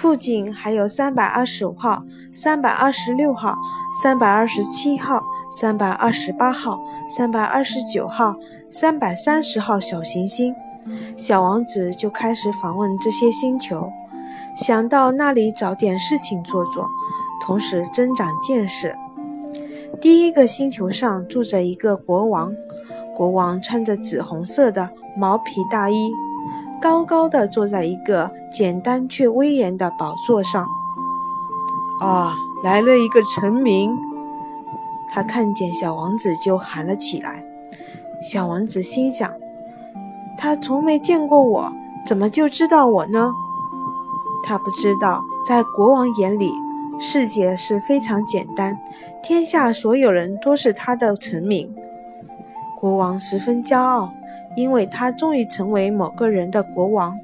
附近还有三百二十五号、三百二十六号、三百二十七号、三百二十八号、三百二十九号、三百三十号小行星。小王子就开始访问这些星球，想到那里找点事情做做，同时增长见识。第一个星球上住着一个国王，国王穿着紫红色的毛皮大衣，高高的坐在一个简单却威严的宝座上。啊，来了一个臣民！他看见小王子就喊了起来。小王子心想。他从没见过我，怎么就知道我呢？他不知道，在国王眼里，世界是非常简单，天下所有人都是他的臣民。国王十分骄傲，因为他终于成为某个人的国王。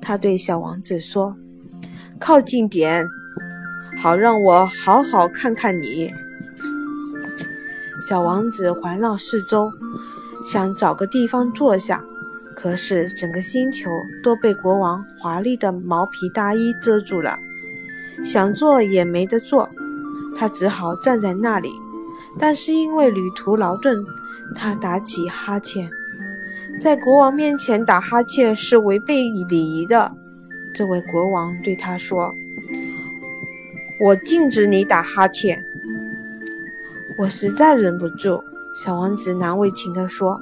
他对小王子说：“靠近点，好让我好好看看你。”小王子环绕四周，想找个地方坐下。可是整个星球都被国王华丽的毛皮大衣遮住了，想坐也没得坐，他只好站在那里。但是因为旅途劳顿，他打起哈欠。在国王面前打哈欠是违背礼仪的。这位国王对他说：“我禁止你打哈欠。”我实在忍不住。小王子难为情地说。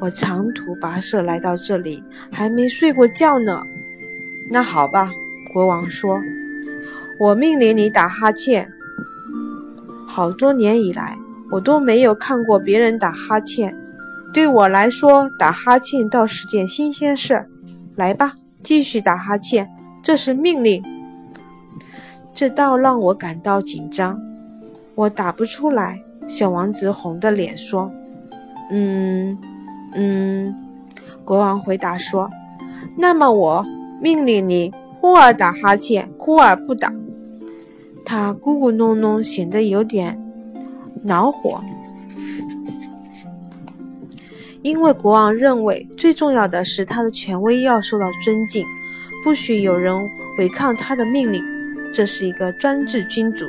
我长途跋涉来到这里，还没睡过觉呢。那好吧，国王说：“我命令你打哈欠。好多年以来，我都没有看过别人打哈欠。对我来说，打哈欠倒是件新鲜事。来吧，继续打哈欠，这是命令。这倒让我感到紧张。我打不出来。”小王子红着脸说：“嗯。”嗯，国王回答说：“那么我命令你忽而打哈欠，忽而不打。”他咕咕哝哝，显得有点恼火。因为国王认为最重要的是他的权威要受到尊敬，不许有人违抗他的命令。这是一个专制君主。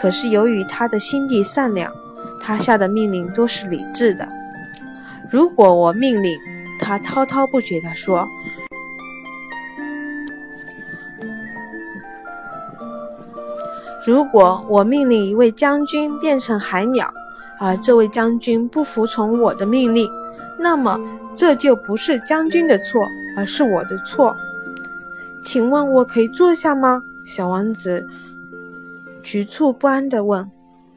可是由于他的心地善良，他下的命令都是理智的。如果我命令他，滔滔不绝地说：“如果我命令一位将军变成海鸟，而这位将军不服从我的命令，那么这就不是将军的错，而是我的错。请问我可以坐下吗？”小王子局促不安地问。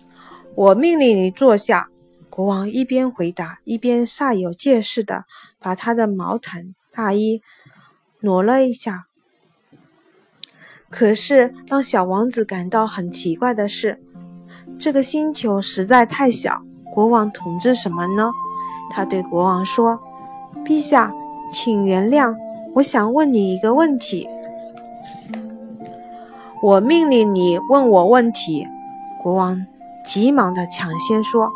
“我命令你坐下。”国王一边回答，一边煞有介事地把他的毛毯大衣挪了一下。可是让小王子感到很奇怪的是，这个星球实在太小，国王统治什么呢？他对国王说：“陛下，请原谅，我想问你一个问题。”我命令你问我问题。国王急忙地抢先说。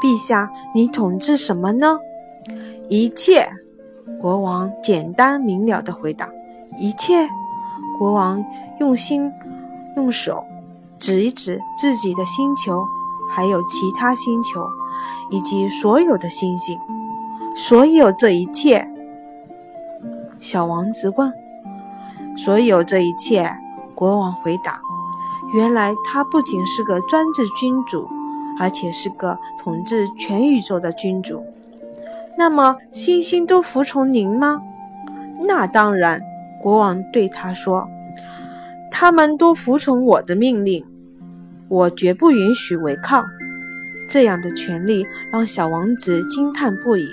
陛下，你统治什么呢？一切。国王简单明了地回答：“一切。”国王用心用手指一指自己的星球，还有其他星球，以及所有的星星。所有这一切。小王子问：“所有这一切？”国王回答：“原来他不仅是个专制君主。”而且是个统治全宇宙的君主，那么星星都服从您吗？那当然，国王对他说：“他们都服从我的命令，我绝不允许违抗。”这样的权利让小王子惊叹不已。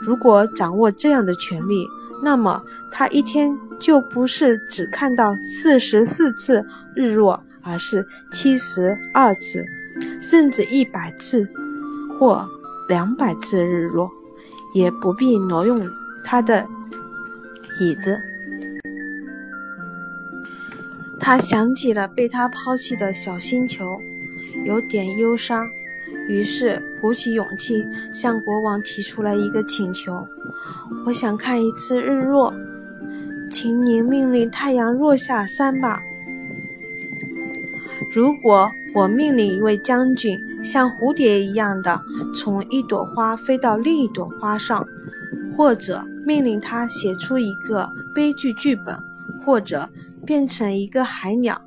如果掌握这样的权利，那么他一天就不是只看到四十四次日落，而是七十二次。甚至一百次或两百次日落，也不必挪用他的椅子。他想起了被他抛弃的小星球，有点忧伤，于是鼓起勇气向国王提出了一个请求：“我想看一次日落。”请您命令太阳落下山吧。如果我命令一位将军像蝴蝶一样的从一朵花飞到另一朵花上，或者命令他写出一个悲剧剧本，或者变成一个海鸟，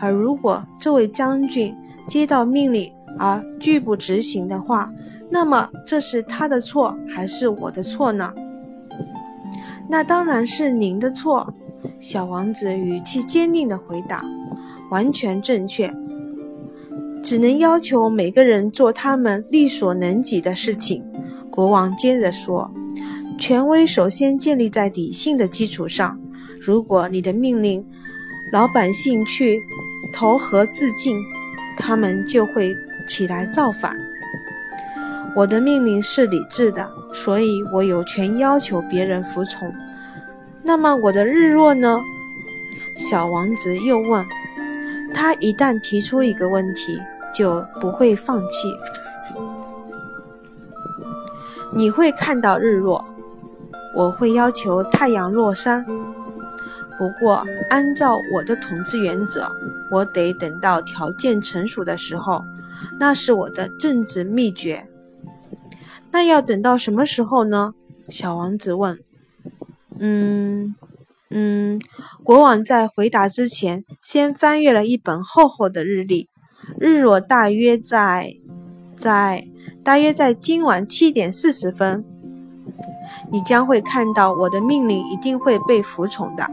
而如果这位将军接到命令而拒不执行的话，那么这是他的错还是我的错呢？那当然是您的错。小王子语气坚定地回答：“完全正确。只能要求每个人做他们力所能及的事情。”国王接着说。权威首先建立在理性的基础上。如果你的命令老百姓去投河自尽，他们就会起来造反。我的命令是理智的，所以我有权要求别人服从。那么我的日落呢？小王子又问。他一旦提出一个问题，就不会放弃。你会看到日落。我会要求太阳落山，不过按照我的统治原则，我得等到条件成熟的时候，那是我的政治秘诀。那要等到什么时候呢？小王子问。嗯嗯，国王在回答之前，先翻阅了一本厚厚的日历。日落大约在在大约在今晚七点四十分。你将会看到我的命令一定会被服从的。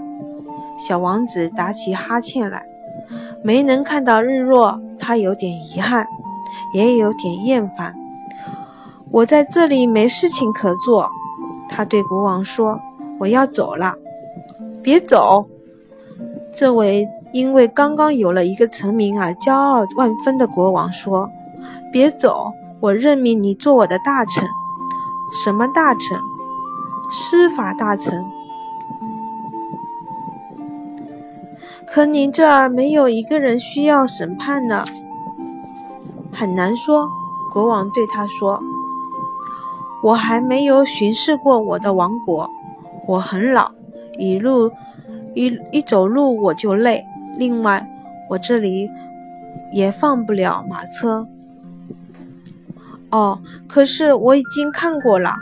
小王子打起哈欠来，没能看到日落，他有点遗憾，也有点厌烦。我在这里没事情可做，他对国王说：“我要走了。”别走！这位因为刚刚有了一个臣民而骄傲万分的国王说：“别走！我任命你做我的大臣。什么大臣？”司法大臣，可您这儿没有一个人需要审判呢。很难说。国王对他说：“我还没有巡视过我的王国，我很老，一路一一走路我就累。另外，我这里也放不了马车。”哦，可是我已经看过了。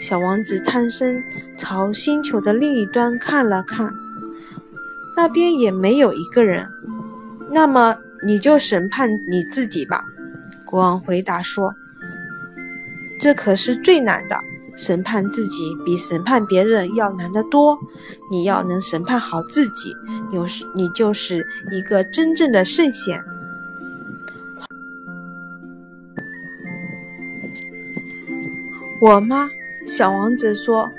小王子探身朝星球的另一端看了看，那边也没有一个人。那么你就审判你自己吧。”国王回答说，“这可是最难的，审判自己比审判别人要难得多。你要能审判好自己，你是你就是一个真正的圣贤。”我吗？小王子说：“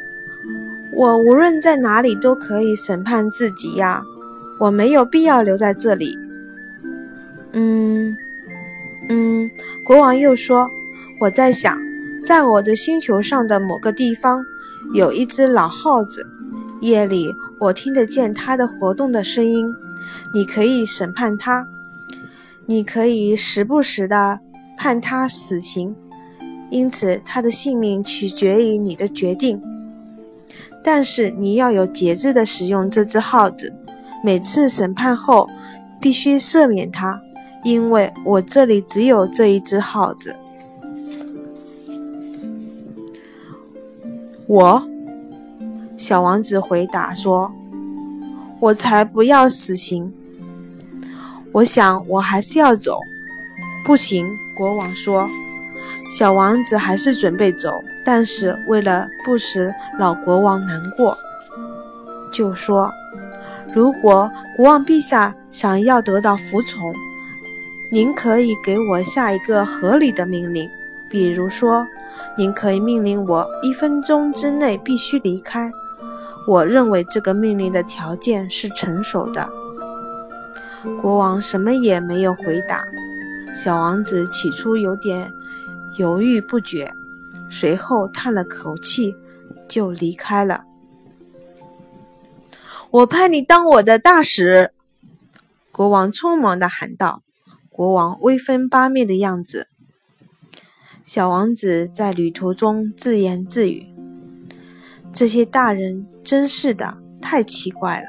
我无论在哪里都可以审判自己呀，我没有必要留在这里。”嗯嗯，国王又说：“我在想，在我的星球上的某个地方，有一只老耗子，夜里我听得见它的活动的声音。你可以审判它，你可以时不时的判他死刑。”因此，他的性命取决于你的决定。但是，你要有节制的使用这只耗子。每次审判后，必须赦免他，因为我这里只有这一只耗子。我，小王子回答说：“我才不要死刑。我想，我还是要走。”不行，国王说。小王子还是准备走，但是为了不使老国王难过，就说：“如果国王陛下想要得到服从，您可以给我下一个合理的命令，比如说，您可以命令我一分钟之内必须离开。我认为这个命令的条件是成熟的。”国王什么也没有回答。小王子起初有点。犹豫不决，随后叹了口气，就离开了。我派你当我的大使！国王匆忙地喊道。国王威风八面的样子。小王子在旅途中自言自语：“这些大人真是的，太奇怪了。